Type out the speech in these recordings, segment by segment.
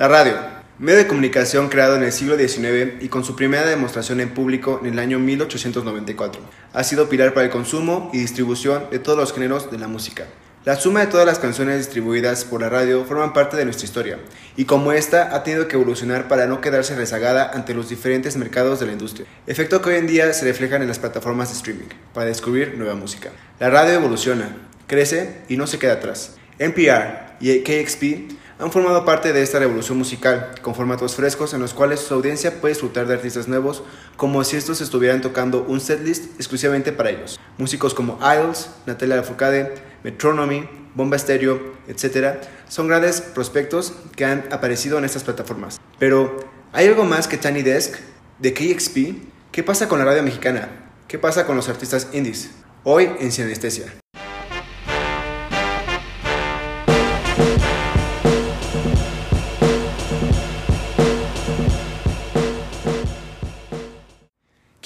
La radio, medio de comunicación creado en el siglo XIX y con su primera demostración en público en el año 1894, ha sido pilar para el consumo y distribución de todos los géneros de la música. La suma de todas las canciones distribuidas por la radio forman parte de nuestra historia, y como esta ha tenido que evolucionar para no quedarse rezagada ante los diferentes mercados de la industria, efecto que hoy en día se reflejan en las plataformas de streaming, para descubrir nueva música. La radio evoluciona, crece y no se queda atrás. NPR y KXP han formado parte de esta revolución musical, con formatos frescos en los cuales su audiencia puede disfrutar de artistas nuevos como si estos estuvieran tocando un setlist exclusivamente para ellos. Músicos como Idols, Natalia Lafourcade, Metronomy, Bomba Stereo, etc., son grandes prospectos que han aparecido en estas plataformas. Pero, ¿hay algo más que Tiny Desk, de KXP? ¿Qué pasa con la radio mexicana? ¿Qué pasa con los artistas indies? Hoy en Sinestesia.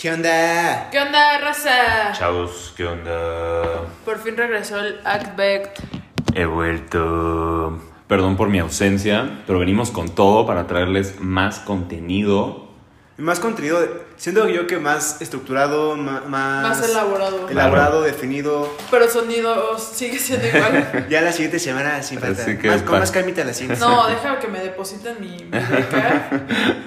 ¿Qué onda? ¿Qué onda, raza? Chavos, ¿qué onda? Por fin regresó el Actback. He vuelto. Perdón por mi ausencia, pero venimos con todo para traerles más contenido. Más contenido, siento yo que más estructurado, más... Más elaborado. Elaborado, definido. Pero sonido sigue siendo igual. Ya la siguiente semana sin falta. Más- con más calmita la siguiente No, deja que me depositen mi, mi beca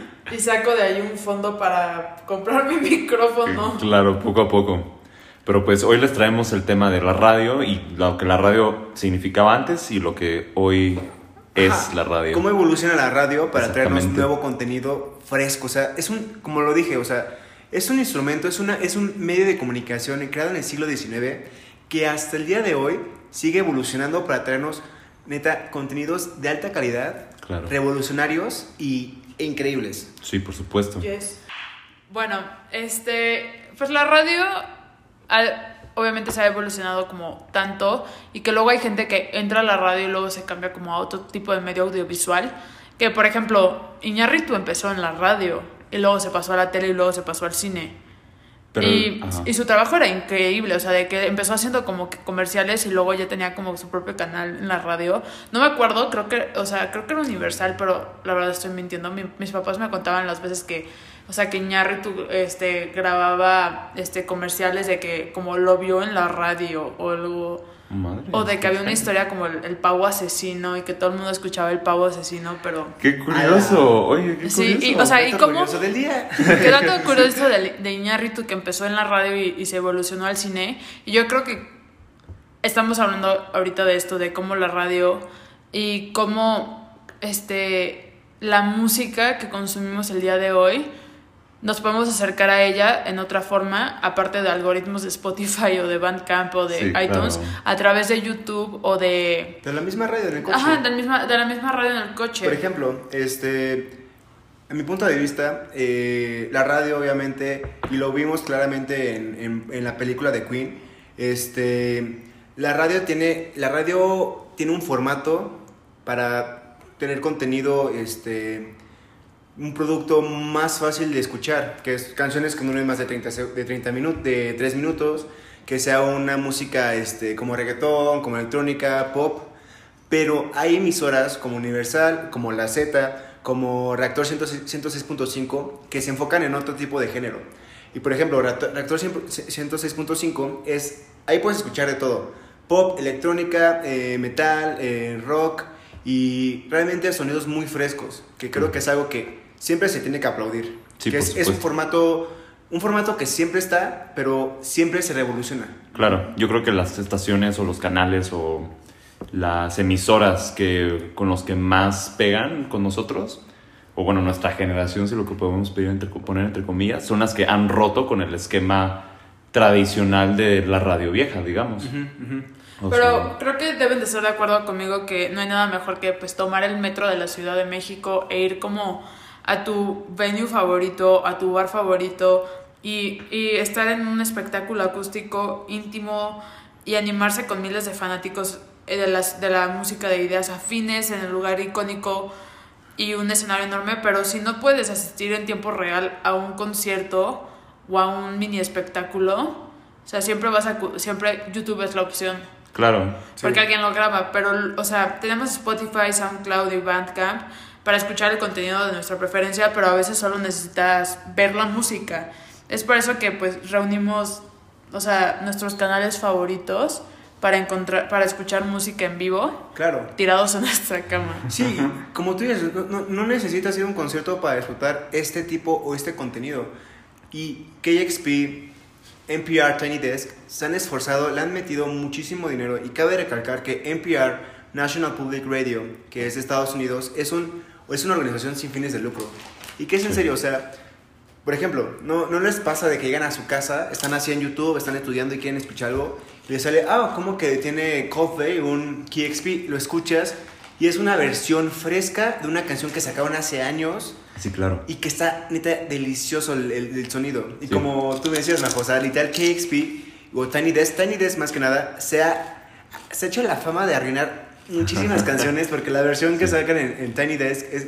y saco de ahí un fondo para comprar mi micrófono. Claro, poco a poco. Pero pues hoy les traemos el tema de la radio y lo que la radio significaba antes y lo que hoy es Ajá. la radio. ¿Cómo evoluciona la radio para traernos nuevo contenido fresco? O sea, es un, como lo dije, o sea, es un instrumento, es, una, es un medio de comunicación creado en el siglo XIX que hasta el día de hoy sigue evolucionando para traernos, neta, contenidos de alta calidad, Claro. revolucionarios y, increíbles. Sí, por supuesto. Yes. Bueno, este, pues la radio ha- obviamente se ha evolucionado como tanto y que luego hay gente que entra a la radio y luego se cambia como a otro tipo de medio audiovisual. Que por ejemplo, Iñárritu empezó en la radio y luego se pasó a la tele y luego se pasó al cine. Pero, y, su trabajo era increíble, o sea, de que empezó haciendo como que comerciales y luego ya tenía como su propio canal en la radio. No me acuerdo, creo que, o sea, creo que era Universal, pero la verdad estoy mintiendo. Mi- mis papás me contaban las veces que, o sea, que Iñárritu este, grababa este, comerciales de que como lo vio en la radio o algo... Madre, O de que había una historia como el, el pavo asesino y que todo el mundo escuchaba el pavo asesino, pero... Qué curioso. Oye, qué Sí, curioso. y, o sea, ¿y cómo? curioso del día. Qué dato curioso de, de Iñárritu que empezó en la radio y, y se evolucionó al cine. Y yo creo que estamos hablando ahorita de esto, de cómo la radio y cómo este, la música que consumimos el día de hoy nos podemos acercar a ella en otra forma, aparte de algoritmos de Spotify o de Bandcamp o de Sí, iTunes, claro. a través de YouTube o de... De la misma radio en el coche. Ajá, de la misma, de la misma radio en el coche. Por ejemplo, este, en mi punto de vista, eh, la radio obviamente, y lo vimos claramente en, en- en la película de Queen, este, la radio tiene, la radio tiene un formato para tener contenido, este, un producto más fácil de escuchar, que es canciones que no duren más de 30, se- de 30 minutos, de 3 minutos, que sea una música este, como reggaetón, como electrónica, pop, pero hay emisoras como Universal, como La Z, como Reactor 106 106.5 que se enfocan en otro tipo de género. Y por ejemplo, Reactor Reactor 106.5 es, ahí puedes escuchar de todo, pop, electrónica, eh, metal, eh, rock y realmente sonidos muy frescos, que creo que es algo que siempre se tiene que aplaudir. Sí, que por es, es un formato un formato que siempre está, pero siempre se revoluciona. Claro, yo creo que las estaciones o los canales o las emisoras que con los que más pegan con nosotros, o bueno, nuestra generación, si lo que podemos pedir entre, poner entre comillas, son las que han roto con el esquema tradicional de la radio vieja, digamos. O Pero sea, creo que deben de estar de acuerdo conmigo que no hay nada mejor que pues tomar el metro de la Ciudad de México e ir como a tu venue favorito, a tu bar favorito y, y estar en un espectáculo acústico íntimo y animarse con miles de fanáticos eh, de, las, de la música de ideas afines en el lugar icónico y un escenario enorme, pero si no puedes asistir en tiempo real a un concierto o a un mini espectáculo, o sea, siempre vas a siempre YouTube es la opción. claro, Porque alguien lo graba, pero, o sea, tenemos Spotify, SoundCloud y Bandcamp, para escuchar el contenido de nuestra preferencia, pero a veces solo necesitas ver la música. Es por eso que pues reunimos, o sea, nuestros canales favoritos para encontrar para escuchar música en vivo Claro. tirados en nuestra cama. Sí, como tú dices, no- no, no necesitas ir a un concierto para disfrutar este tipo o este contenido. Y KXP, NPR, Tiny Desk se han esforzado, le han metido muchísimo dinero y cabe recalcar que NPR, National Public Radio, que es de Estados Unidos, es, un, es una organización sin fines de lucro. Y que es en serio, o sea, por ejemplo, no, no les pasa de que llegan a su casa, están así en YouTube, están estudiando y quieren escuchar algo, y les sale, ah, como que tiene Coldplay, un KXP, lo escuchas, y es una versión fresca de una canción que sacaron hace años Sí, claro. y que está neta delicioso el, el- el sonido. Y Sí. como tú me decías, Majo, o sea, literal KXP o Tiny Desk, Tiny Desk más que nada, se ha, se ha hecho la fama de arruinar muchísimas canciones porque la versión que sacan en, en Tiny Desk es,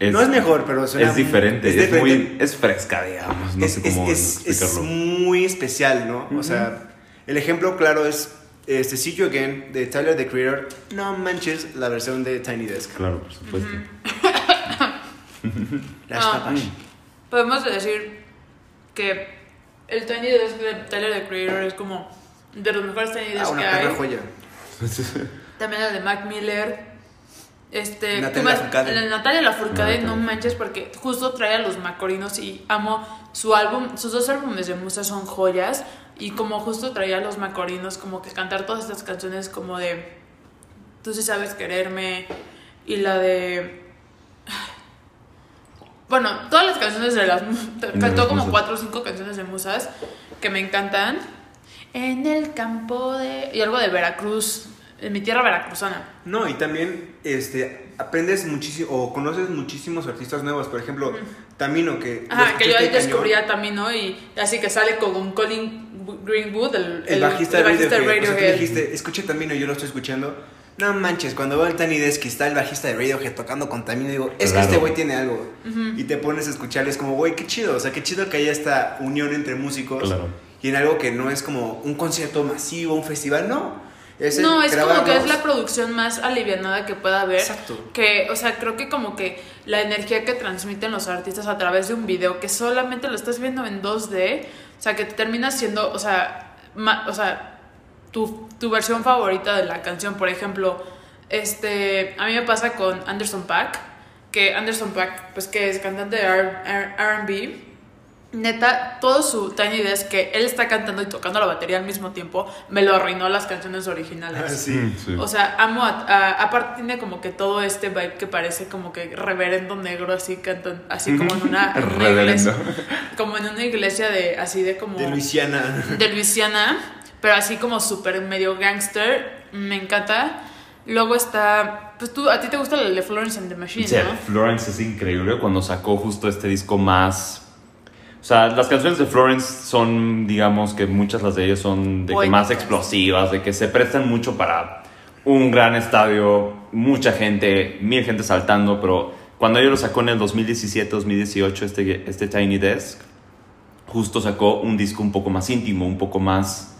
Es- no es mejor, pero suena Es diferente, es es, diferente. muy. Es fresca, digamos. No es, sé cómo es- es explicarlo. muy especial, ¿no? O sea, el ejemplo claro es este See You Again de Tyler the Creator. No manches la versión de Tiny Desk. Claro, por supuesto. Las Ah. Podemos decir que el Tiny Desk de Tyler the Creator es como de los mejores Tiny Desk Ah, que una perra hay. joya. También el de Mac Miller. Este, Natalia Lafourcade. de Natalia Lafourcade, Natalia. no manches, porque justo trae a los Macorinos y amo su álbum, sus dos álbumes de música son joyas. Y como justo traía a los Macorinos, como que cantar todas estas canciones como de Tú sí sabes quererme y la de. Bueno, todas las canciones de las. Cantó como cuatro o cinco canciones de musas que me encantan. En el campo de. Y algo de Veracruz, en mi tierra veracruzana. No, y también este, aprendes muchísimo o conoces muchísimos artistas nuevos. Por ejemplo, Tamino, que. Ajá, que yo ahí descubrí a Tamino y así que sale con Colin Greenwood, el, El, bajista, de bajista Radiohead. de O sea, Radiohead. dijiste, escuché Tamino, yo lo estoy escuchando. No manches, cuando veo el Tiny Desk y está el bajista de Radiohead tocando con Tamino, digo, es que Claro. este güey tiene algo. Y te pones a escucharle, es como, güey, qué chido. O sea, qué chido que haya esta unión entre músicos. Claro. Y en algo que no es como un concierto masivo, un festival, no. No, es como que es la producción más alivianada que pueda haber. Exacto. Que, o sea, creo que como que la energía que transmiten los artistas a través de un video que solamente lo estás viendo en 2D, o sea, que te termina siendo, o sea, ma- o sea tu, tu versión favorita de la canción. Por ejemplo, este, a mí me pasa con Anderson Paak, que Anderson Paak, pues que es cantante de R- R- R&B, Neta, todo su Tiny Desk que él está cantando y tocando la batería al mismo tiempo, me lo arruinó las canciones originales. Ah, sí. Mm, sí. O sea, amo a, a- aparte tiene como que todo este vibe que parece como que reverendo negro así cantan así como en una, en una Reverendo. iglesia, como en una iglesia de así de como De Luisiana. de Luisiana, pero así como súper medio gangster, me encanta. Luego está, pues tú a ti te gusta el de Florence and the Machine, Sí, ¿no? Florence es increíble cuando sacó justo este disco más. O sea, las canciones de Florence son, digamos que muchas las de ellas son de que más explosivas, de que se prestan mucho para un gran estadio, mucha gente, mil gente saltando, pero cuando ella lo sacó en el 2017-2018, este, este Tiny Desk, justo sacó un disco un poco más íntimo, un poco más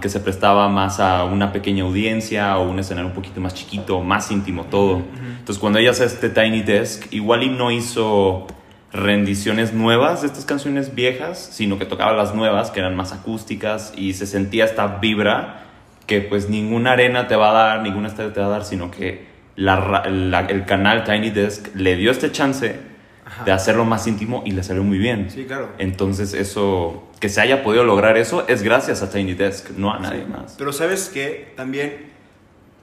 que se prestaba más a una pequeña audiencia o un escenario un poquito más chiquito, más íntimo todo. Entonces cuando ella hace este Tiny Desk, igual y no hizo rendiciones nuevas de estas canciones viejas, sino que tocaba las nuevas, que eran más acústicas y se sentía esta vibra que pues ninguna arena te va a dar, ningún estadio te va a dar, sino que la ra- la- el canal Tiny Desk le dio este chance de hacerlo más íntimo y le salió muy bien. Sí, claro. Entonces eso, que se haya podido lograr eso, es gracias a Tiny Desk, no a nadie más. Pero sabes que también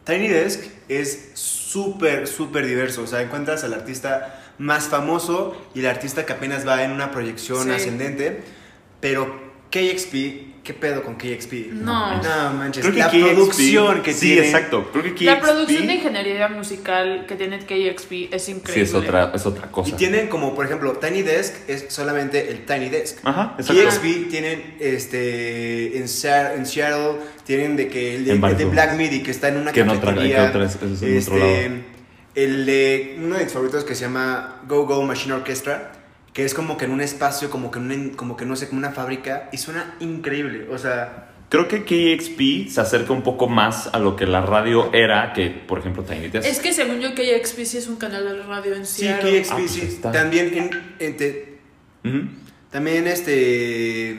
Tiny Desk es súper, súper diverso. O sea, encuentras al artista más famoso y el artista que apenas va en una proyección Sí. ascendente. Pero KXP, ¿qué pedo con KXP? No. No manches. Creo que la KXP producción que sí, tiene. exacto. Creo que KXP La producción de ingeniería musical que tiene KXP es increíble. sí es otra, es otra cosa. Y tienen como, por ejemplo, Tiny Desk es solamente el Tiny Desk. Ajá, exacto. KXP tienen este en, Seattle, en Seattle tienen de que el de, el de Black Midi que está en una Que otra- cafetería. que otra es- es en otro este, lado. El de uno de mis favoritos que se llama Go Go Machine Orchestra, que es como que en un espacio como que en un- como que no sé, como una fábrica y suena increíble, o sea, Creo que KXP se acerca un poco más a lo que la radio era que, por ejemplo, Tiny Desk. Es que según yo, KXP sí es un canal de radio en Sí. KXP, Ah, pues sí. está. También, en, en te- también este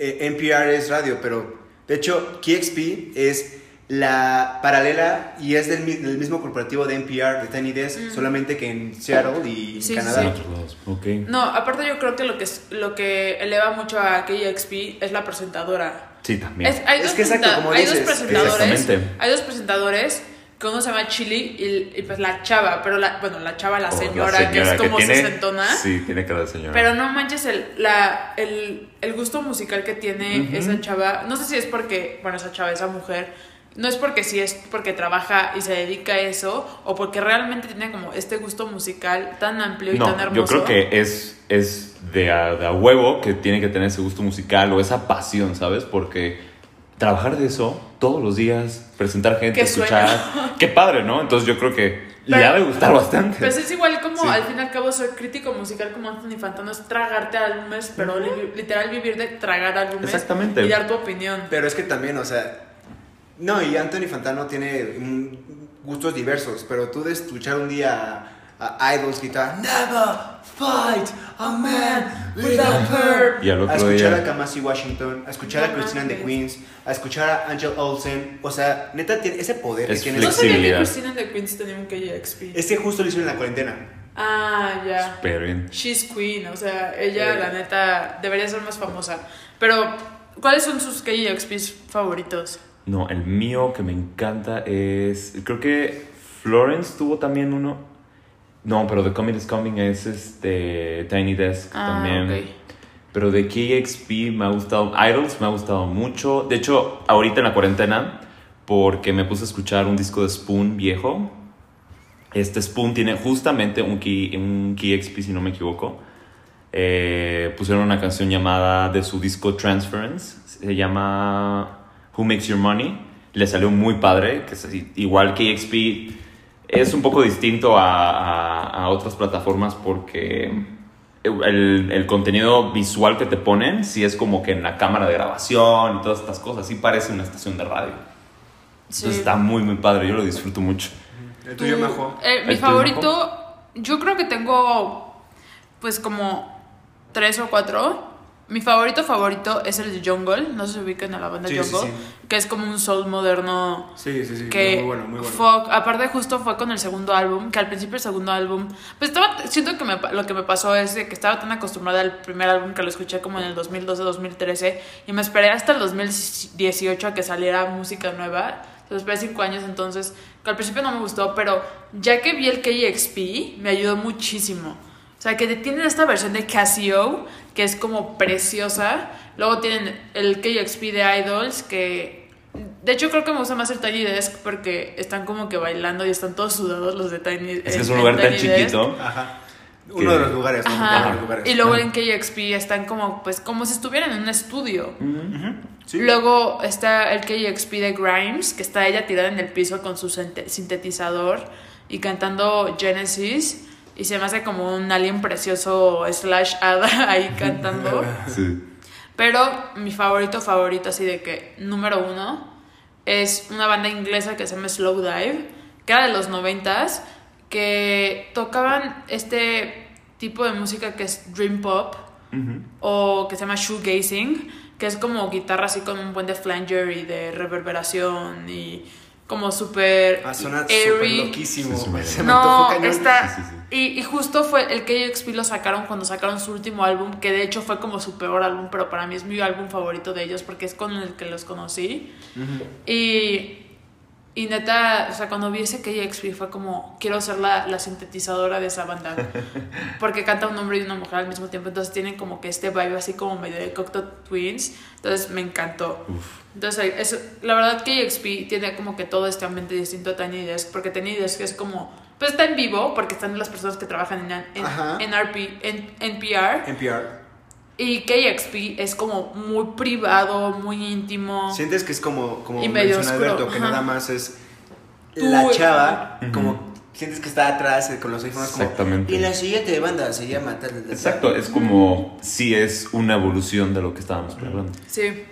eh, NPR es radio, pero de hecho KXP es la paralela y es del, mi- del mismo corporativo de NPR, de Tiny Desk, solamente que en Seattle y Sí, Canadá. En otros lados. Ok. No, aparte yo creo que lo que, es- lo que eleva mucho a KXP es la presentadora. Sí, también. Es, hay Es dos, que exacto, como hay dos dices. presentadores. Exactamente. Hay dos presentadores que uno se llama Chili y, y pues la chava, pero la, bueno, la chava, la señora, que es como tiene- sesentona. Sí, tiene cara de señora. Pero no manches el, la, el, el gusto musical que tiene esa chava. No sé si es porque, bueno, esa chava, esa mujer, no es porque sí es porque trabaja y se dedica a eso, o porque realmente tiene como este gusto musical tan amplio y tan No, hermoso. yo creo que es, es de, a, de a huevo que tiene que tener ese gusto musical o esa pasión, ¿sabes? Porque trabajar de eso todos los días, presentar gente, Qué escuchar. Qué padre, ¿no? Entonces yo creo que le ha de gustar bastante. Pues es igual como Sí. al fin y al cabo ser crítico musical como Anthony Fantano es tragarte álbumes, pero li- literal vivir de tragar álbumes Exactamente. y dar tu opinión. Pero es que también, o sea, no, y Anthony Fantano tiene mm, gustos diversos, pero tú de escuchar un día a, a Idols gritar Never fight a man without her. Y al A escuchar a. Kamasi Washington, a escuchar a Christina mames. Queens, a escuchar a Angel Olsen. O sea, neta, tiene ese poder Es que tiene. No sabía que Flexibilidad. Christina the Queens tenía un KXP. Es que justo lo hicieron en la cuarentena. Ah, ya. She's Queen, o sea, ella Eh. la neta debería ser más famosa. Pero, ¿cuáles son sus KXPs favoritos? No, el mío que me encanta es. Creo que Florence tuvo también uno. No, pero The Coming is Coming es este. Tiny Desk Ah, también. ok. Pero de KXP me ha gustado. Idols me ha gustado mucho. De hecho, ahorita en la cuarentena, porque me puse a escuchar un disco de Spoon viejo. Este Spoon tiene justamente un, key, un KXP, si no me equivoco. Eh, pusieron una canción llamada de su disco Transference. Se llama Who Makes Your Money. Le salió muy padre. Que es igual KXP es un poco distinto a, a- a otras plataformas porque el, el contenido visual que te ponen sí es como que en la cámara de grabación y todas estas cosas. Sí parece una estación de radio. Entonces está muy, muy padre. Yo lo disfruto mucho. El tuyo, Tú- Majo. eh, ¿El mi favorito, yo creo que tengo pues como tres o cuatro. Mi favorito favorito es el de Jungle, no sé si ubican a la banda Sí, sí, Jungle, sí. que es como un soul moderno Sí, sí, sí. que muy bueno, muy bueno. aparte justo fue con el segundo álbum, que al principio el segundo álbum, pues estaba, siento que me lo que me pasó es de que estaba tan acostumbrada al primer álbum que lo escuché como en el 2012-2013 y me esperé hasta el 2018 a que saliera música nueva, lo esperé cinco años entonces, que al principio no me gustó, pero ya que vi el KXP me ayudó muchísimo. O sea, que tienen esta versión de Casio, que es como preciosa. Luego tienen el KXP de Idols, que de hecho creo que me gusta más el Tiny Desk porque están como que bailando y están todos sudados los de Tiny Es que es en- un lugar tan Desk. chiquito. Ajá. Uno de los lugares, ¿no? Ajá. Uno de los lugares. Y luego Ah. en KXP están como pues como si estuvieran en un estudio. Sí. Luego está el KXP de Grimes, que está ella tirada en el piso con su sinte- sintetizador y cantando Genesis. Y se me hace como un alien precioso slash hada ahí cantando. Sí. Pero mi favorito, favorito, así de que número uno, es una banda inglesa que se llama Slow Dive, que era de los noventas, que tocaban este tipo de música que es Dream Pop o que se llama shoegazing, que es como guitarra así con un buen de flanger y de reverberación y como súper Ah, suena airy. súper loquísimo. Sí, sí, Se me antojó No, cañón. está. Sí, sí, sí. Y, y justo fue el KXP lo sacaron cuando sacaron su último álbum, que de hecho fue como su peor álbum, pero para mí es mi álbum favorito de ellos porque es con el que los conocí. Y, y neta, o sea, cuando vi ese KXP fue como, quiero ser la, la sintetizadora de esa banda. Porque canta un hombre y una mujer al mismo tiempo, entonces tienen como que este vibe así como medio de Cocteau Twins. Entonces me encantó. Entonces, eso, la verdad KXP tiene como que todo este ambiente distinto a Tiny Desk, porque Tiny Desk es como, pues está en vivo, porque están las personas que trabajan en, en, en NPR, NPR. Y KXP es como muy privado, muy íntimo. Sientes que es como, como Y medio menciona oscuro, Alberto, que ajá. nada más es Tú, la chava, Ujú. como sientes que está atrás eh, con los como Exactamente. y la siguiente banda se llama tal, tal, tal". Exacto, es como si es una evolución de lo que estábamos hablando. Sí.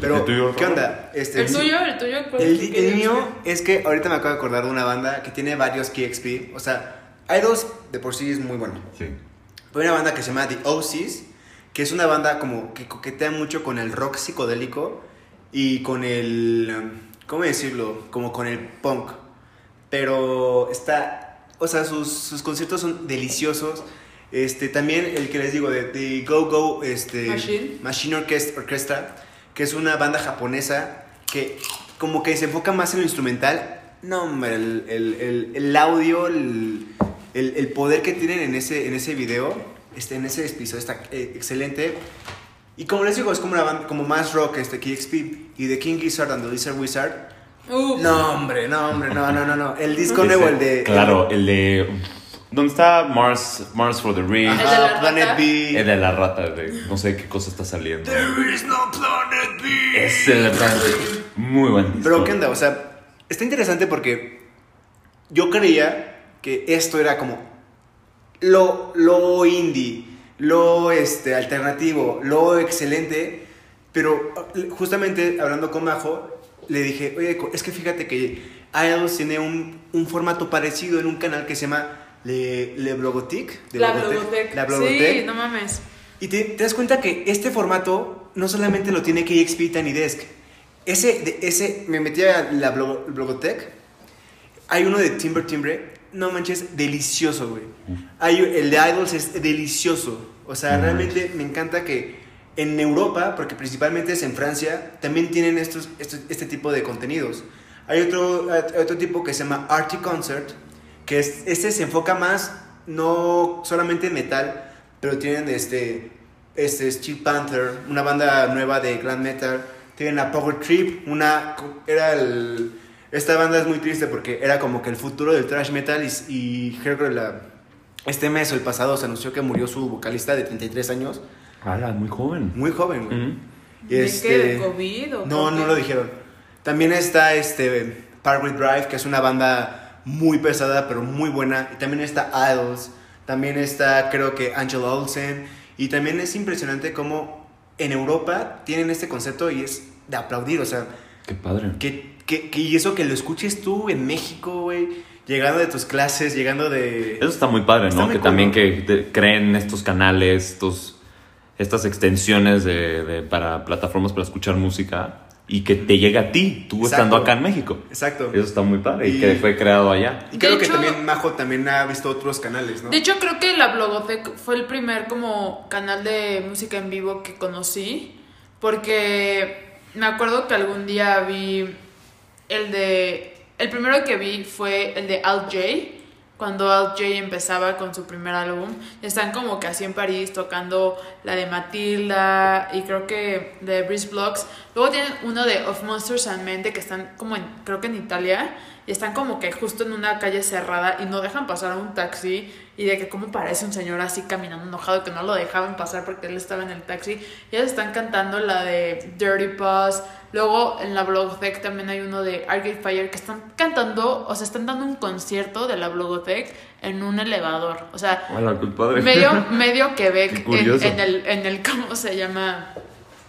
Pero, ¿El tuyo, ¿qué onda? Este, El tuyo, el tuyo, ¿cuál El, el KXP? mío es que ahorita me acabo de acordar de una banda que tiene varios KXP. O sea, Idols de por sí es muy bueno. Sí. Hay una banda que se llama The OCs, que es una banda como que coquetea mucho con el rock psicodélico y con el, um, ¿cómo decirlo? Como con el punk. Pero está, o sea, sus, sus conciertos son deliciosos. Este, también el que les digo de The Go Go este, Machine. Machine Orchestra, Orchestra, que es una banda japonesa que como que se enfoca más en lo instrumental. No, hombre, el, el, el, el audio, el, el, el poder que tienen en ese, en ese video, este, en ese episodio está eh, excelente. Y como les digo, es como una banda como más rock, este KXP y The King Gizzard and the Lizard Wizard. Uf. No, hombre, no, hombre, no, no, no, no. El disco Ese- nuevo, el de... Claro, el de. ¿Dónde está Mars, Mars for the Ring? Ajá. Ajá, ¿El la Planet rata? B. El de la rata, de no sé qué cosa está saliendo. There is no Planet B. Es el Muy buen disco. Pero, ¿qué onda? O sea, está interesante porque yo creía que esto era como lo, lo indie, lo este, alternativo, lo excelente. Pero justamente hablando con Majo, le dije, oye, es que fíjate que Idols tiene un, un formato parecido en un canal que se llama Le, Le La Blogotec- Blogotec. La. Sí, no mames. Y te, te das cuenta que este formato no solamente lo tiene KXP y Tiny Desk. Ese, de- ese, me metí a la Blo- Blogotech. Hay uno de Timber Timbre. No manches, delicioso, güey. Hay, el de Idols es delicioso. O sea, realmente me encanta que en Europa, porque principalmente es en Francia, también tienen estos, estos- este tipo de contenidos. Hay otro, hay otro tipo que se llama Arty Concert, que es, este se enfoca más, no solamente en metal, pero tienen este, este Steel Panther, una banda nueva de glam metal, tienen a Power Trip, una, era el, esta banda es muy triste porque era como que el futuro del thrash metal y, y creo que la, este mes o el pasado se anunció que murió su vocalista de 33 años, Ala, muy joven. muy joven, güey. Ujú. ¿De Este- qué? ¿De COVID o no, no lo dijeron. También está este Parkway Drive, que es una banda muy pesada, pero muy buena. Y también está Idols. También está, creo que, Angela Olsen. Y también es impresionante cómo en Europa tienen este concepto y es de aplaudir. O sea, Qué padre. que, que, que- y eso que lo escuches tú en México, güey. Llegando de tus clases, llegando de... Eso está muy padre, Está ¿no? muy Que cool, también que te- creen estos canales, estos, estas extensiones de, de- para plataformas para escuchar música y que te llegue a ti, tú Exacto. estando acá en México. Exacto. Eso está muy padre y, Y- que fue creado allá. Y creo De que hecho- también Majo también ha visto otros canales, ¿no? De hecho, creo que la Blogotec fue el primer como canal de música en vivo que conocí. Porque me acuerdo que algún día vi el de. El primero que vi fue el de Alt J. Cuando Alt J empezaba con su primer álbum. Están como que así en París tocando la de Matilda y creo que de Breeze Blocks. Luego tienen uno de Of Monsters and Men de que están como en, creo que en Italia. Y están como que justo en una calle cerrada y no dejan pasar un taxi. Y de que como parece un señor así caminando enojado que no lo dejaban pasar porque él estaba en el taxi. Y ellos están cantando la de Dirty Paws. Luego en la Blogotech también hay uno de Arcade Fire que están cantando, o sea, están dando un concierto de la Blogotech en un elevador. O sea, Hola, medio, medio Quebec en, en el, en el, ¿cómo se llama?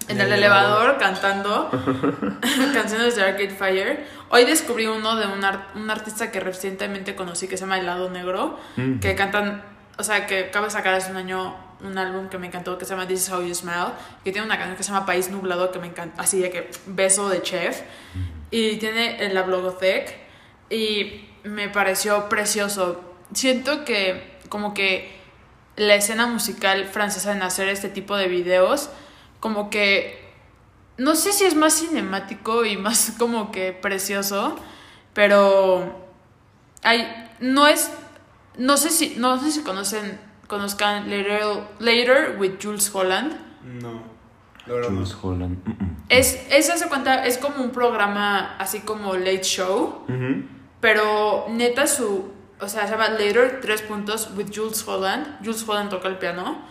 En el el elevador cantando canciones de Arcade Fire. Hoy descubrí uno de un, ar- un artista que recientemente conocí que se llama Helado Negro, Mm. que cantan, o sea, que acaba de sacar hace un año un álbum que me encantó que se llama This Is How You Smell, que tiene una canción que se llama País Nublado que me encanta, así de que beso de chef, y tiene en la Blogotech y me pareció precioso. Siento que como que la escena musical francesa en hacer este tipo de videos, como que no sé si es más cinemático y más como que precioso, pero hay no es no sé si no sé si conocen conozcan Later, Later with Jules Holland. No. Jules Holland. Mm, mm. Es esa se cuenta es como un programa así como Late Show, pero neta su o sea, se llama Later tres puntos with Jules Holland. Jules Holland toca el piano.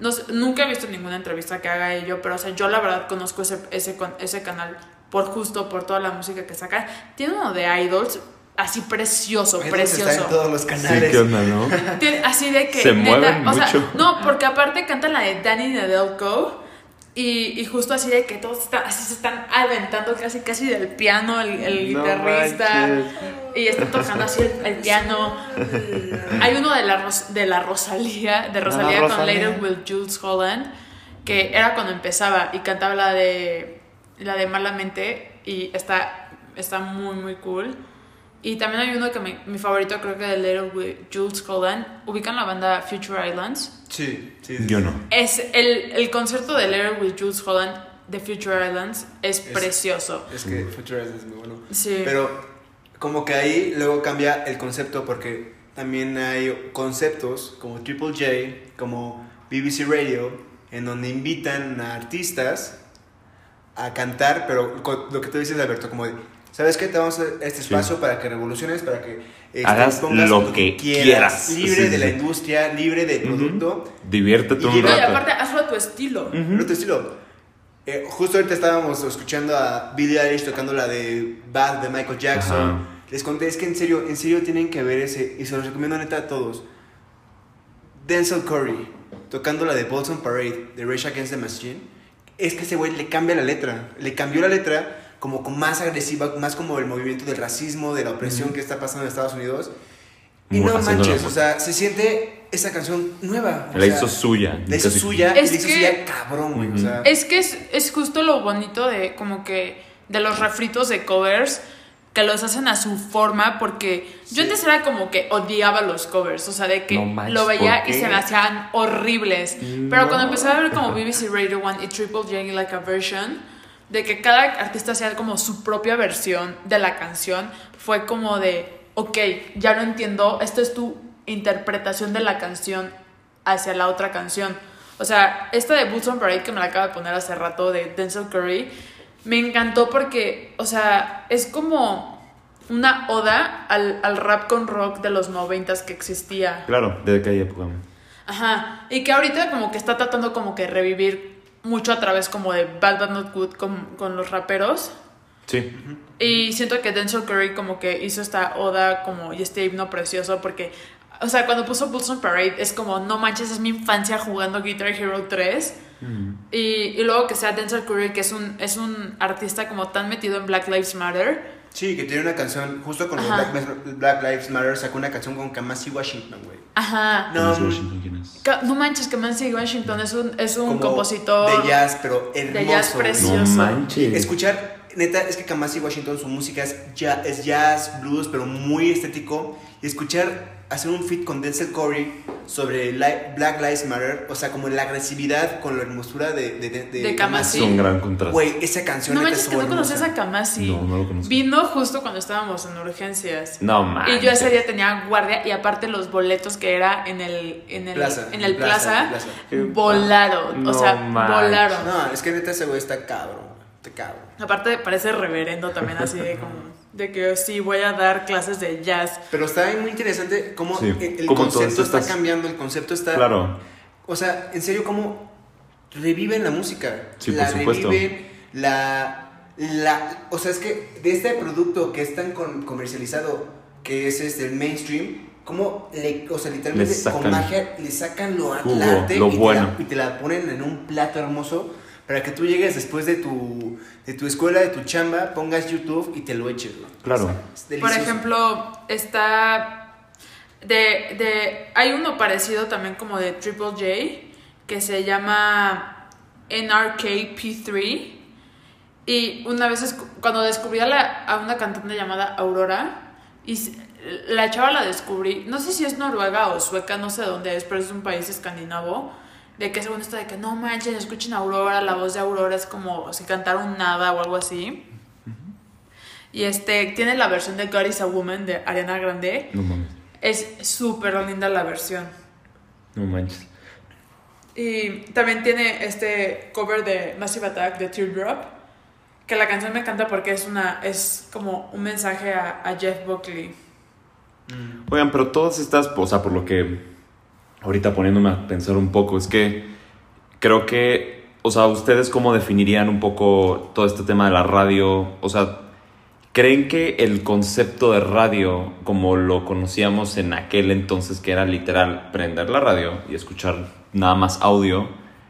No sé, nunca he visto ninguna entrevista que haga ello, pero o sea, yo la verdad conozco ese, ese, con- ese canal por justo por toda la música que sacan. Tiene uno de Idols, así precioso, Idols precioso. Está en todos los Sí, canales. ¿qué onda, no? Tiene- así de que Se neta, mueven o sea, mucho. no, porque aparte cantan la de Danny Nedelko Y, y justo así de que todos están, así se están aventando casi casi del piano el, el No guitarrista manches. y están tocando así el, el piano. Hay uno de la, de la Rosalía, de Rosalía con Rosalía. Later with Jules Holland, que era cuando empezaba y cantaba la de la de Malamente y está, está muy muy cool. Y también hay uno que me- mi favorito creo que de Later with Jules Holland, ubican la banda Future Islands. Sí, sí. sí. Yo no. Es el, el concierto de Later with Jules Holland de Future Islands es, precioso. Es que Future Islands es muy bueno. Sí. Pero como que ahí luego cambia el concepto porque también hay conceptos como Triple J, como BBC Radio, en donde invitan a artistas a cantar, pero lo que tú dices, Alberto, como de, ¿sabes qué? Te vamos a este espacio para que revoluciones, para que este, Hagas lo que quieras. libre Sí, de sí, la sí. industria, libre del producto. Diviértete Y un No, y rato. aparte, hazlo a tu estilo. En otro estilo. Eh, justo ahorita estábamos escuchando a Billie Eilish tocando la de Bad de Michael Jackson. Ajá. Les conté, es que en serio, en serio tienen que ver ese, y se los recomiendo neta a todos. Denzel Curry tocando la de Bolton Parade de Rage Against the Machine. Es que ese güey le cambia la letra. Le cambió la letra como con más agresiva, más como el movimiento del racismo, de la opresión que está pasando en Estados Unidos. Y Muy no manches, o sea, se siente esa canción nueva. o La sea, hizo suya. La hizo suya Es la hizo que- suya cabrón, güey. O Ujú. sea, Es que es, es justo lo bonito de como que de los refritos de covers que los hacen a su forma porque yo antes era como que odiaba los covers, o sea, de que No manches, lo veía ¿por y se me hacían horribles. Pero cuando empecé a ver como BBC Radio One y Triple J Like a Version, de que cada artista hacía como su propia versión de la canción, fue como de, ok, ya lo entiendo, esto es tu interpretación de la canción hacia la otra canción. O sea, esta de Boots on Parade que me la acaba de poner hace rato de Denzel Curry, me encantó porque, o sea, es como una oda al, al rap con rock de los noventas que existía. Claro, de aquella época. Ajá. Y que ahorita como que está tratando como que revivir mucho a través como de Bad But Not Good con, con los raperos. Sí. Y siento que Denzel Curry como que hizo esta oda como y este himno precioso porque, o sea, cuando puso Bulls on Parade es como, no manches, es mi infancia jugando Guitar Hero 3. Y, y luego que sea Denzel Curry, que es un, es un artista como tan metido en Black Lives Matter. sí, que tiene una canción, justo con los. Black, Black Lives Matter, sacó una canción con Kamasi Washington, güey. Ajá. No, ¿Quién es Washington? ¿Quién es? Ca- No manches, que Mansi Washington es un, es un compositor de jazz, pero hermoso. de jazz güey. precioso. No manches. Escuchar, neta, es que Kamasi Washington, su música es, ya, es jazz, blues, pero muy estético. Y escuchar, hacer un feat con Denzel Curry sobre Black Lives Matter, o sea, como la agresividad con la hermosura de, de, de, De Kamasi. Es un gran contraste. Güey, esa canción No manches, que no conoces a Kamasi. No, no lo conozco. Vino justo cuando estábamos en urgencias. No manches. Y yo ese día tenía guardia y aparte los boletos que era en el, en el, Plaza, en el plaza, plaza, plaza. volaron. No o sea, manches. volaron. No, es que neta ese güey está cabrón, está cabrón. Aparte parece reverendo también así de como de que sí voy a dar clases de jazz. Pero está muy interesante cómo Sí, el, concepto está estas- cambiando, el concepto está... Claro. O sea, en serio, cómo reviven la música. Sí, la por supuesto. reviven, la, la... O sea, es que de este producto que es tan con- comercializado, que es este, el mainstream, cómo, le, o sea, literalmente Le sacan con magia le sacan lo jugo, atlante lo y, bueno. Te la, y te la ponen en un plato hermoso para que tú llegues después de tu, de tu escuela, de tu chamba, pongas YouTube y te lo eches. güey. Claro. O sea, es Por ejemplo, está de, de hay uno parecido también como de Triple J que se llama NRKP3 y una vez escu- cuando descubrí a, la- a una cantante llamada Aurora y la chava la descubrí, no sé si es noruega o sueca, no sé dónde es, pero es un país escandinavo, de que según esto de que no manches, escuchen a Aurora, la voz de Aurora es como si cantaron nada o algo así. Y este, tiene la versión de God is a Woman de Ariana Grande. No mames. Es súper linda la versión. No manches. Y también tiene este cover de Massive Attack de Teardrop. Que la canción me encanta porque es una es como un mensaje a, a Jeff Buckley. Oigan, pero todas estas, o sea, por lo que ahorita poniéndome a pensar un poco, es que creo que, o sea, ustedes cómo definirían un poco todo este tema de la radio, o sea, ¿creen que el concepto de radio, como lo conocíamos en aquel entonces, que era literal prender la radio y escuchar nada más audio,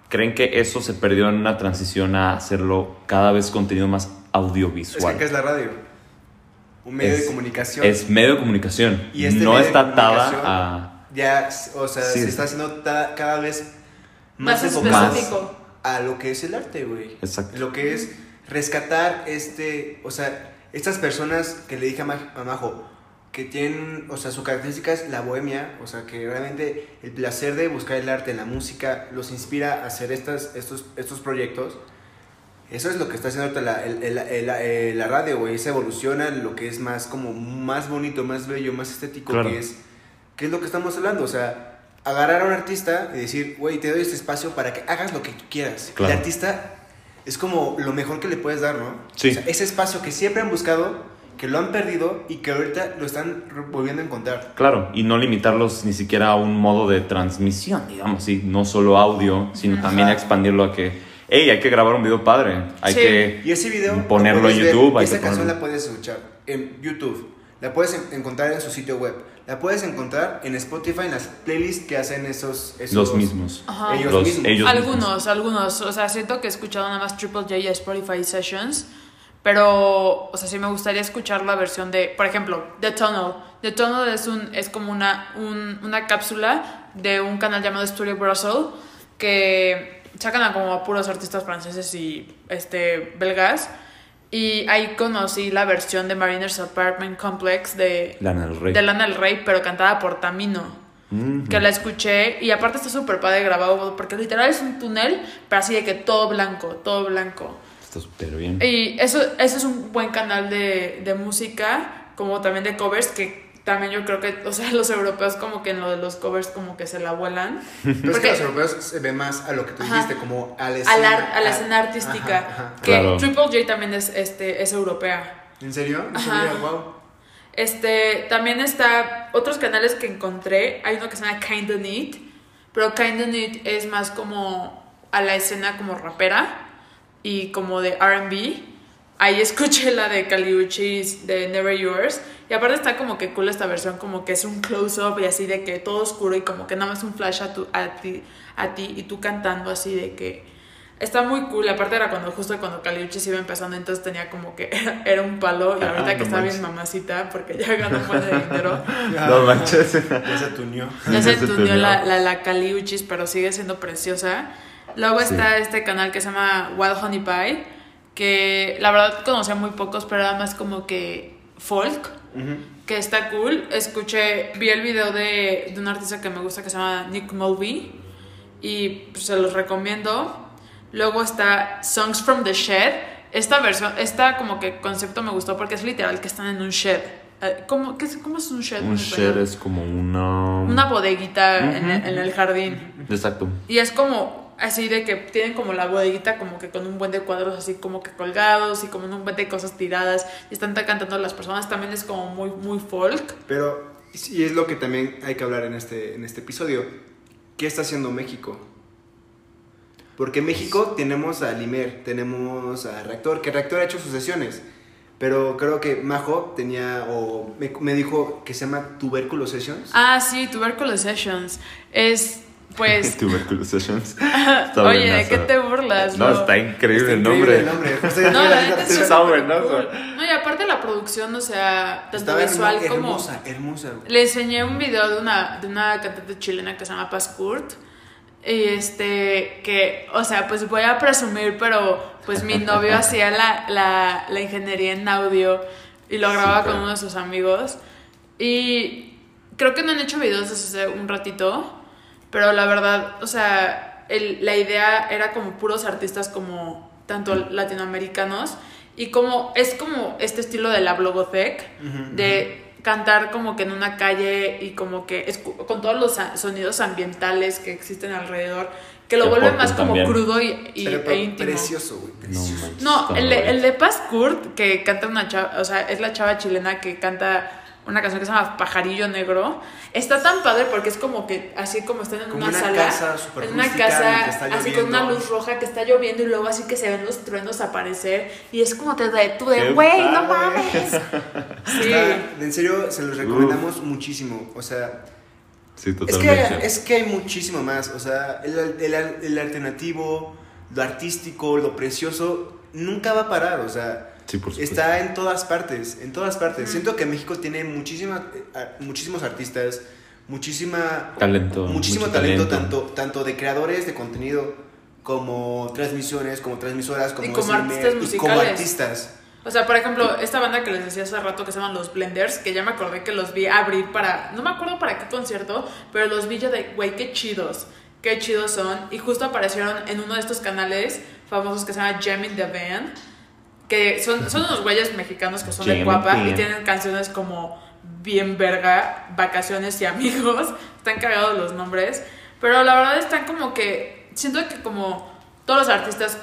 ¿creen que eso se perdió en una transición a hacerlo cada vez contenido más Es que audiovisual? acá es la radio. Un medio Es- de comunicación. Es medio de comunicación. Y este no está atada a... Ya, o sea, Sí. se está haciendo ta- cada vez más, Más enfocado específico. a lo que es el arte, güey. Exacto. Lo que es rescatar este, o sea, estas personas que le dije a, Ma- a Majo, que tienen, o sea, su característica es la bohemia, o sea, que realmente el placer de buscar el arte en la música los inspira a hacer estas, estos, estos proyectos. Eso es lo que está haciendo ahorita la, el- el- el- la radio, güey. Se evoluciona lo que es más como más bonito, más bello, más estético, Claro. que es que es lo que estamos hablando, o sea, agarrar a un artista y decir, güey, te doy este espacio para que hagas lo que tú quieras. Claro. El artista es como lo mejor que le puedes dar, ¿no? Sí. O sea, ese espacio que siempre han buscado, que lo han perdido y que ahorita lo están volviendo a encontrar. Claro, y no limitarlos ni siquiera a un modo de transmisión, digamos, sí, no solo audio, sino Ajá. también a expandirlo a que, hey, hay que grabar un video padre, hay Sí. que Y ese video lo ponerlo en puedes ver, YouTube, hay esa que canción ponerlo- la puedes escuchar en YouTube, la puedes en- encontrar en su sitio web, la puedes encontrar en Spotify en las playlists que hacen esos, esos los mismos. Ajá. ellos Los- mismos. ellos algunos, mismos. algunos. O sea, siento que he escuchado nada más Triple J y Spotify Sessions. Pero, o sea, sí me gustaría escuchar la versión de, por ejemplo, The Tunnel. The Tunnel es, un, es como una, un- una cápsula de un canal llamado Studio Brussels que sacan a como a puros artistas franceses y este, belgas. Y ahí conocí la versión de Mariners Apartment Complex de, Lana del Rey. de Lana del Rey, pero cantada por Tamino que la escuché y aparte está súper padre grabado porque literal es un túnel, pero así de que todo blanco, todo blanco. Está súper bien. Y eso, eso es un buen canal de, de música, como también de covers, que también yo creo que, o sea, los europeos como que en lo de los covers como que se la vuelan. Pero es que Porque- los europeos se ve más a lo que tú Ajá. dijiste, como a la a escena, la, a la escena artística, Ajá, ajá. que Claro. Triple J también es, este, es europea. ¿En serio? Ajá. sabía, wow. Este, también está otros canales que encontré. Hay uno que se llama Kinda Neat, pero Kinda Neat es más como a la escena como rapera y como de R&B. Ahí escuché la de Caliuchis de Never Yours y aparte está como que cool esta versión como que es un close up y así de que todo oscuro y como que nada más un flash a tu a ti a ti y tú cantando así de que Está muy cool, aparte era cuando justo cuando Caliuchis iba empezando, entonces tenía como que era, un palo y Ah, ahorita que no está manches. bien mamacita porque ya ganó un buen de dinero. No manches. Ya se tuneó. Ya se se tuneó. la, la, la Caliuchis, pero sigue siendo preciosa. Luego Sí. está este canal que se llama Wild Honey Pie, que la verdad conocía muy pocos, pero era más como que folk, que está cool. Escuché, vi el video de, de un artista que me gusta que se llama Nick Mulvey y pues, se los recomiendo. Luego está Songs from the Shed. Esta versión, esta como que concepto me gustó porque es literal que están en un shed. Eh, ¿Cómo, qué es, ¿cómo es un shed? Un español? es como una... Una bodeguita en, el, en el jardín. Exacto. Y es como así de que tienen como la bodeguita como que con un buen de cuadros así como que colgados y como un buen de cosas tiradas y están cantando las personas. También es como muy, muy folk. Pero, y es lo que también hay que hablar en este, en este episodio. ¿Qué está haciendo México? Porque en México tenemos a Limer, tenemos a Reactor, que Reactor ha hecho sus sesiones. Pero creo que Majo tenía, o me, me dijo que se llama Tubérculo Sessions. Ah, sí, Tuberculosis Sessions. Es pues... Tuberculosis Sessions. Oye, ¿de qué te burlas? No, está increíble Está el increíble nombre. el nombre. No, la neta Está buenazo. cool. No, y aparte la producción, o sea, tanto Estaba visual hermo- como... hermosa, hermosa. Le enseñé un video de una, de una cantante chilena que se llama Paz Kurt. Y este, que, o sea, pues voy a presumir, pero pues mi novio hacía la, la, la ingeniería en audio y lo grababa con uno de sus amigos. Y creo que no han hecho videos desde hace un ratito, pero la verdad, o sea, el- la idea era como puros artistas como tanto latinoamericanos y como es como este estilo de la blogotech Ujú, de cantar como que en una calle y como que escu- con todos los a- sonidos ambientales que existen alrededor que lo vuelve más como también. crudo y, y- Pero, e íntimo. precioso, güey. No Precioso. el de, el de Paz Kurt, que canta una chava, o sea, es la chava chilena que canta una canción que se llama Pajarillo Negro. Está tan padre porque es como que, así como están en Como una, una sala, casa súper en una casa, la que está así con una luz roja que está lloviendo y luego así que se ven los truenos aparecer y es como te de tú de, güey, no padre". mames. Sí. Está- en serio, se los recomendamos muchísimo. O sea, Sí, Es que, es que hay muchísimo más, o sea, el, el- el alternativo, lo artístico, lo precioso, nunca va a parar, o sea, Sí, por supuesto. está en todas partes, en todas partes. Ujú. Siento que México tiene muchísima, eh, muchísimos artistas, muchísima, Talento. muchísimo mucho talento, tanto, tanto de creadores de contenido como transmisiones, como transmisoras, como, Y como artistas y como musicales. artistas. O sea, por ejemplo, esta banda que les decía hace rato que se llaman los Blenders, que ya me acordé que los vi abrir para, no me acuerdo para qué concierto, pero los vi yo de, güey, qué chidos, qué chidos son. Y justo aparecieron en uno de estos canales famosos que se llama Jam in the Band, que son, son unos güeyes mexicanos que son de guapa y tienen canciones como bien verga, vacaciones y amigos. Están cagados los nombres. Pero la verdad están como que, siento que como todos los artistas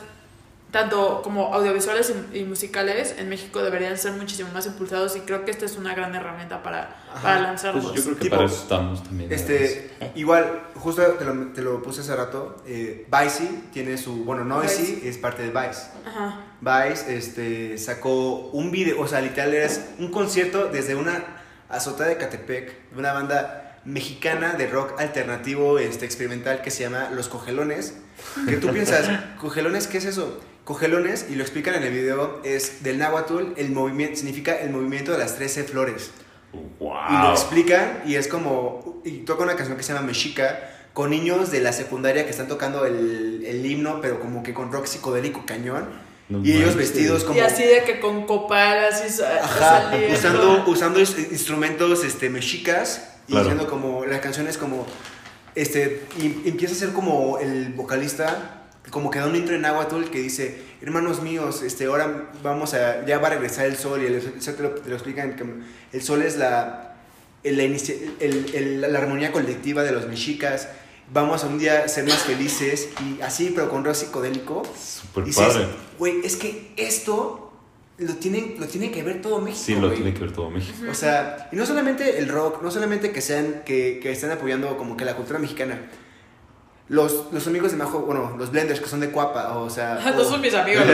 tanto como audiovisuales y, y musicales en México deberían ser muchísimo más impulsados y creo que esta es una gran herramienta para, Ajá. para lanzarlos. Pues yo creo que Tipo, para eso estamos también. Este, igual, justo te lo, te lo puse hace rato, eh, Vicey tiene su, bueno, Noisy Vice. es parte de Vice. Ajá. Vice este, sacó un video, o sea, literal es un concierto desde una azotea de Catepec, de una banda mexicana de rock alternativo este, experimental que se llama Los Cogelones. Que tú piensas, ¿cogelones qué es eso? Cogelones, y lo explican en el video, es del náhuatl, el movimiento, significa el movimiento de las 13 flores. Y lo ¡Wow! explican y es como. Y toca una canción que se llama Mexica con niños de la secundaria que están tocando el, el himno, pero como que con rock psicodélico cañón. No y ellos vestidos como. Y así de que con copal, así Ajá, saliendo. usando, usando is- instrumentos este, mexicas y Claro. diciendo como. La canción es como. Este, y empieza a ser como el vocalista, como que da un intro en náhuatl que dice: Hermanos míos, este, ahora vamos a. Ya va a regresar el sol. Y el, eso te, lo, te lo explican: que el sol es la. el- la, inicia- el- el- la armonía colectiva de los mexicas. Vamos a un día ser más felices y así, pero con rock psicodélico. Súper Y dices, padre. güey, es que esto lo tiene, lo tiene que ver todo México. Sí, lo güey". tiene que ver todo México. O sea, y no solamente el rock, no solamente que sean, que, que estén apoyando como que la cultura mexicana. Los, los amigos de Majo, bueno, los blenders que son de Cuapa, o sea. No son mis amigos.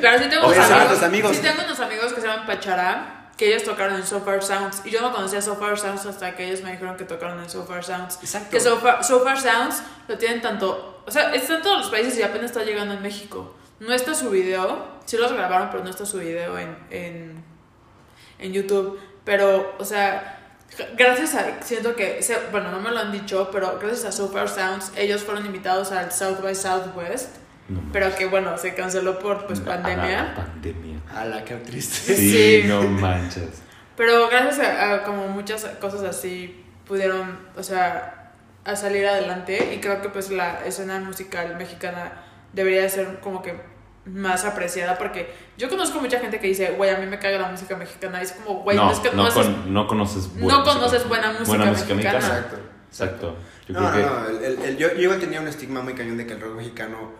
Claro, sí tengo unos amigos. Sí tengo unos amigos que se llaman Pachará, que ellos tocaron en So Far Sounds. Y yo no conocía So Far Sounds hasta que ellos me dijeron que tocaron en So Far Sounds. Exacto. Que So Far, So Far Sounds lo tienen tanto. O sea, está en todos los países y apenas está llegando en México. No está su video. Sí los grabaron, pero no está su video en, en, en YouTube. Pero, o sea, gracias a. Siento que. se- Bueno, no me lo han dicho, pero gracias a Far Sounds, ellos fueron invitados al South by Southwest. No Pero que bueno, se canceló por pues A pandemia. la pandemia. A la que triste. Sí, Sí. no manches. Pero gracias a, a como muchas cosas así pudieron, o sea, a salir adelante y creo que pues la escena musical mexicana debería de ser como que más apreciada porque yo conozco mucha gente que dice, güey, a mí me caga la música mexicana y es como, güey, no, no, es que no, haces- con- no conoces no conoces buena música mexicana. Exacto. Exacto. Yo No, no, creo que no. el- el- el- yo, yo igual tenía un estigma muy cañón de que el rock mexicano,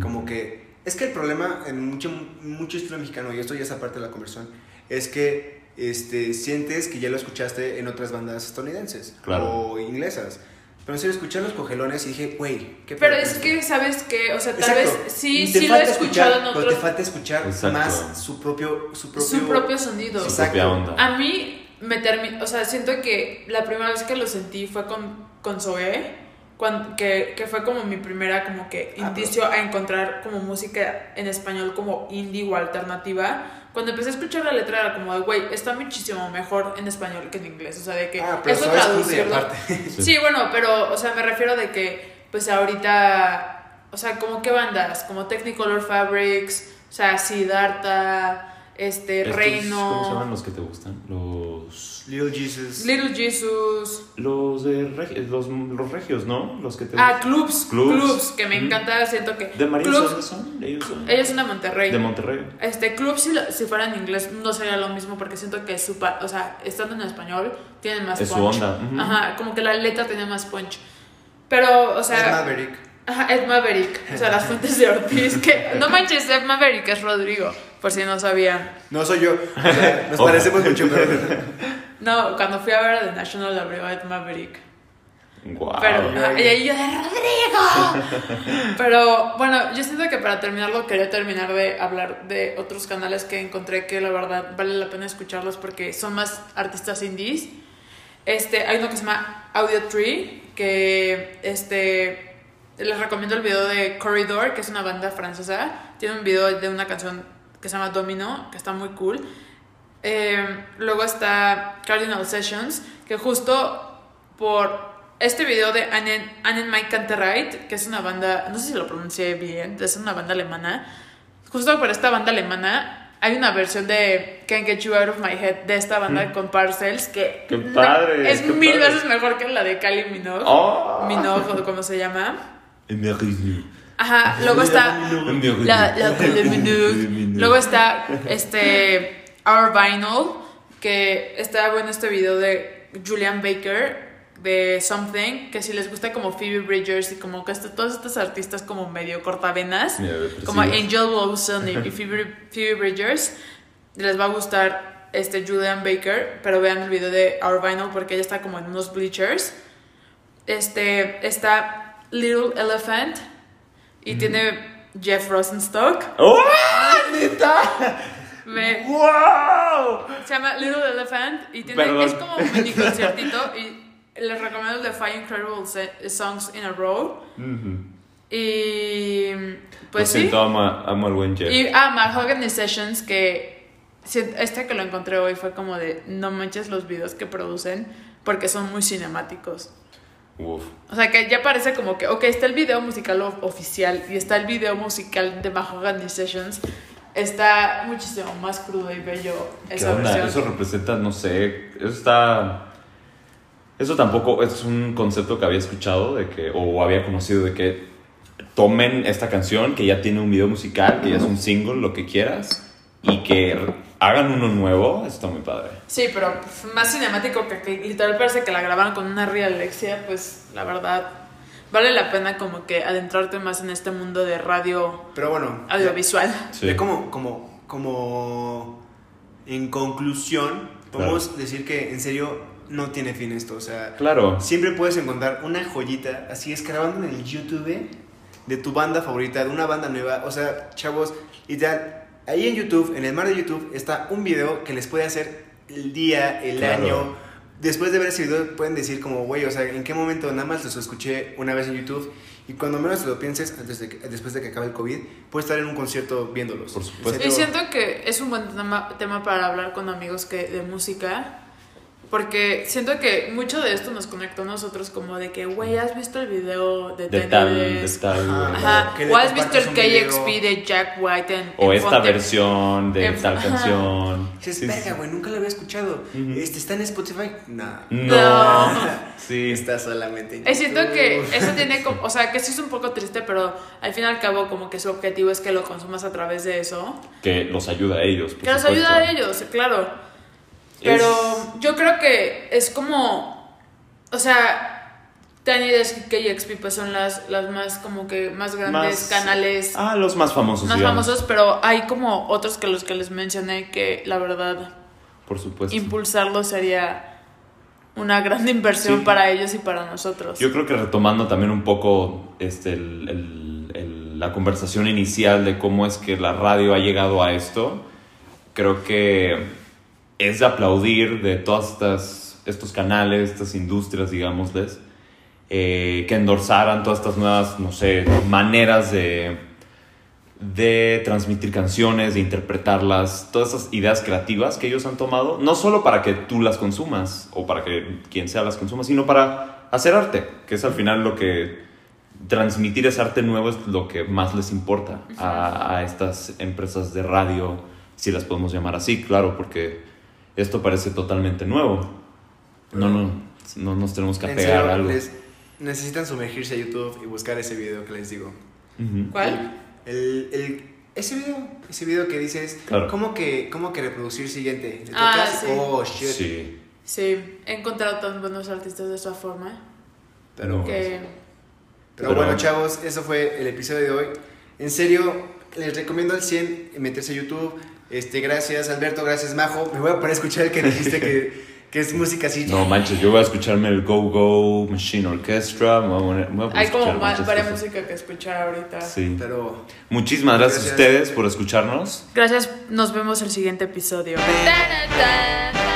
como que. Es que el problema en mucho, mucho estilo mexicano, y esto ya es aparte de la conversión, es que este, sientes que ya lo escuchaste en otras bandas estadounidenses Claro. o inglesas. Pero en serio, escuché a los cogelones y dije, güey, qué Pero es que, esto?". ¿sabes qué? O sea, tal Exacto. vez sí, te sí lo he escuchado escuchar, en pero te falta escuchar Exacto. más su propio, su propio, Su propio sonido. su Exacto. propia onda. A mí me terminó, o sea, siento que la primera vez que lo sentí fue con, con Zoé, cuan- que, que fue como mi primera como que Ah, indicio a encontrar como música en español como indie o alternativa. Cuando empecé a escuchar la letra era como de, güey, está muchísimo mejor en español que en inglés. O sea, de que Ah, pero eso traducirlo. aparte. Sí. bueno, pero, o sea, me refiero de que, pues ahorita, o sea, como qué bandas, como Technicolor Fabrics, o sea, Siddhartha, este, Estos, Reino. ¿Cómo se llaman los que te gustan? Los. Little Jesus. Little Jesus. Los de regi- los, los regios, ¿no? Los que te Ah, clubs, Clubs. clubs. que me Ujú. encanta, siento que. ¿De María clubs, son? Ellos son. Ellos son de Monterrey. De Monterrey. Este, club si, si fuera en inglés no sería lo mismo porque siento que su, o sea, estando en español tienen más Es su punch. onda, ujú. Ajá, como que la letra tenía más punch. Pero, o Es sea, Maverick. Ajá, Ed Maverick, o sea, las fuentes de Ortiz, que no manches, Ed Maverick es Rodrigo, por si no sabían. No soy yo. O sea, nos parecemos mucho, pero. No, cuando fui a ver a The National abrió Ed Maverick. Wow. Pero, y ahí yo de Rodrigo. Pero bueno, yo siento que para terminarlo quería terminar de hablar de otros canales que encontré que la verdad vale la pena escucharlos porque son más artistas indies. Este, hay uno que se llama Audio Tree, que este, les recomiendo el video de Corridor, que es una banda francesa. Tiene un video de una canción que se llama Domino, que está muy cool. Eh, luego está Cardinal Sessions, que justo por este video de Annen, Annen Mike Canterreit, que es una banda, no sé si lo pronuncié bien, es una banda alemana. Justo por esta banda alemana hay una versión de Can't Get You Out of My Head de esta banda con Parcels que ¡Qué padre! es qué mil padre. veces mejor que la de Kylie Minogue. Oh. Minogue o como se llama. Ajá, luego está la, la. Luego está este Our Vinyl, que está bueno este video de Julian Baker de Something, que si les gusta como Phoebe Bridgers y como que este- todos estos artistas como medio cortavenas, como Angel Wilson y, y Phoebe, Phoebe Bridgers, les va a gustar este Julian Baker, pero vean el video de Our Vinyl porque ella está como en unos bleachers. Este está Little Elephant y tiene Jeff Rosenstock. ¡Oh! ¡Neta! Ve- ¡Wow! Se llama Little Elephant y tiene, Perdón. es como un mini conciertito y les recomiendo el de Five Incredible Se- Songs in a Row. Y pues Lo sí. siento, amo, amo al buen Jeff. Y ah, Mahogany Sessions que este que lo encontré hoy fue como de no manches los videos que producen porque son muy cinemáticos. Uf. O sea que ya parece como que, ok, está el video musical of- oficial y está el video musical de Mahogany Sessions. Está muchísimo más crudo y bello ¿Qué esa versión. Eso representa, no sé, eso está... Eso tampoco es un concepto que había escuchado de que, o había conocido de que tomen esta canción que ya tiene un video musical, que ya es un single, lo que quieras, y que hagan uno nuevo, está muy padre. Sí, pero más cinemático que, que literal parece que la grabaron con una real Alexia, pues la verdad vale la pena como que adentrarte más en este mundo de radio Pero bueno, audiovisual. Sí. Ya como, como, como en conclusión, podemos decir que en serio no tiene fin esto. O sea, Claro. siempre puedes encontrar una joyita así escarbando en el YouTube de tu banda favorita, de una banda nueva. O sea, chavos, literal, ahí en YouTube, en el mar de YouTube, está un video que les puede hacer el día, el Claro. año. Después de ver ese video pueden decir como, güey, o sea, ¿en qué momento nada más los escuché una vez en YouTube? Y cuando menos lo pienses, antes de que- después de que acabe el COVID, puedes estar en un concierto viéndolos. Por supuesto. Y siento que es un buen tema, tema para hablar con amigos que, de música. Porque siento que mucho de esto nos conectó a nosotros como de que, güey, ¿has visto el video de, De tal, de tal. Ajá. O has visto el KXP video. de Jack White en O en esta Fonte- versión de en- tal ajá. canción. Dices, Sí, sí. verga, güey, nunca lo había escuchado. Ujú. este, ¿Está en Spotify? Nah. No. No. Sí. Está solamente en siento que eso tiene como, o sea, que sí es un poco triste, pero al fin y al cabo como que su objetivo es que lo consumas a través de eso. Que los ayuda a ellos. por Que supuesto. ayuda a ellos, claro. Pero Es- yo creo que es como, o sea, Tiny Desk y KXP pues son las, las más como que más grandes Más- canales Ah, los más famosos. más digamos. famosos, pero hay como otros que los que les mencioné que la verdad Por supuesto. impulsarlos sería una gran inversión Sí. para ellos y para nosotros. Yo creo que retomando también un poco este, el- el- el- la conversación inicial de cómo es que la radio ha llegado a esto, creo que es de aplaudir de todas estas, estos canales, estas industrias, digámosles, eh, que endorsaran todas estas nuevas, no sé, maneras de, de transmitir canciones, de interpretarlas, todas esas ideas creativas que ellos han tomado, no solo para que tú las consumas o para que quien sea las consuma, sino para hacer arte, que es al final lo que transmitir ese arte nuevo es lo que más les importa a, a estas empresas de radio, si las podemos llamar así, claro, porque esto parece totalmente nuevo. No, no, no nos tenemos que apegar serio, a algo. les- necesitan sumergirse a YouTube y buscar ese video que les digo. Ujú. ¿Cuál? El, el- ese video, ese video que dices, Claro. ¿cómo, que, ¿cómo que reproducir siguiente? ¿Le Ah, tocas? sí. Oh, shit. Sí. Sí, he encontrado tan buenos artistas de esa forma Pero, que pero Pero- bueno, chavos, eso fue el episodio de hoy. En serio, les recomiendo al 100 meterse a YouTube. Este, gracias Alberto, gracias Majo. Me voy a poner a escuchar el que dijiste que, que es música así. No manches, yo voy a escucharme el Go Go Machine Orchestra. Me voy a poner- me voy a hay como muchas varias cosas. música que escuchar ahorita. Sí. Pero Muchísimas gracias, Gracias. a ustedes por escucharnos. Gracias, nos vemos el siguiente episodio. Ta-ra-tan.